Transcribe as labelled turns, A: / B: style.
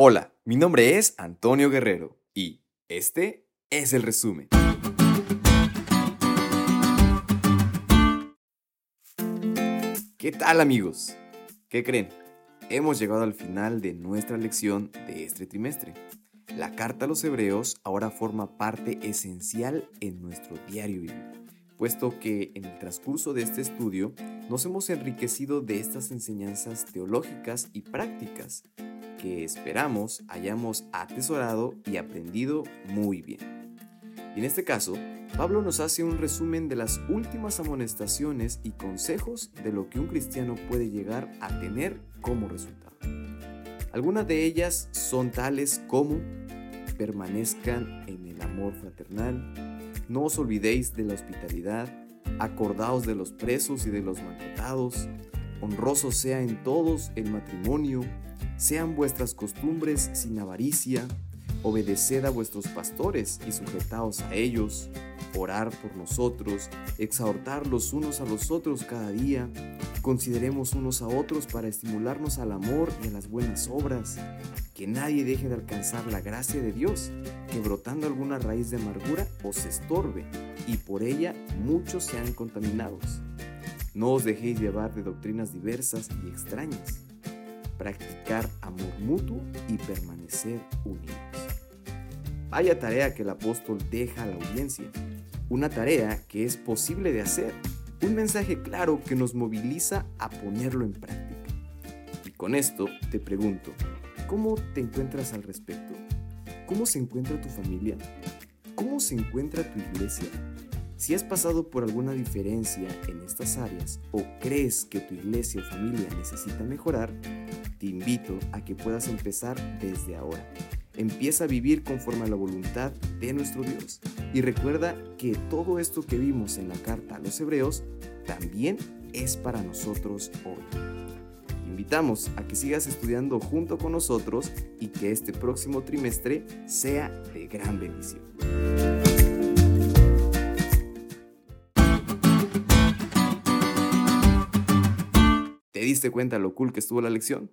A: Hola, mi nombre es Antonio Guerrero y este es el resumen. ¿Qué tal amigos? ¿Qué creen? Hemos llegado al final de nuestra lección de este trimestre. La carta a los hebreos ahora forma parte esencial en nuestro diario vivir, puesto que en el transcurso de este estudio nos hemos enriquecido de estas enseñanzas teológicas y prácticas que esperamos hayamos atesorado y aprendido muy bien. Y en este caso, Pablo nos hace un resumen de las últimas amonestaciones y consejos de lo que un cristiano puede llegar a tener como resultado. Algunas de ellas son tales como permanezcan en el amor fraternal, no os olvidéis de la hospitalidad, acordaos de los presos y de los maltratados, honroso sea en todos el matrimonio, sean vuestras costumbres sin avaricia, obedeced a vuestros pastores y sujetaos a ellos, orar por nosotros, exhortar los unos a los otros cada día, consideremos unos a otros para estimularnos al amor y a las buenas obras, que nadie deje de alcanzar la gracia de Dios, que brotando alguna raíz de amargura os estorbe y por ella muchos sean contaminados. No os dejéis llevar de doctrinas diversas y extrañas practicar amor mutuo y permanecer unidos. Vaya tarea que el apóstol deja a la audiencia, una tarea que es posible de hacer, un mensaje claro que nos moviliza a ponerlo en práctica. Y con esto te pregunto, ¿cómo te encuentras al respecto? ¿Cómo se encuentra tu familia? ¿Cómo se encuentra tu iglesia? Si has pasado por alguna diferencia en estas áreas o crees que tu iglesia o familia necesita mejorar, te invito a que puedas empezar desde ahora. Empieza a vivir conforme a la voluntad de nuestro Dios. Y recuerda que todo esto que vimos en la carta a los hebreos también es para nosotros hoy. Te invitamos a que sigas estudiando junto con nosotros y que este próximo trimestre sea de gran bendición. ¿Te diste cuenta lo cool que estuvo la lección?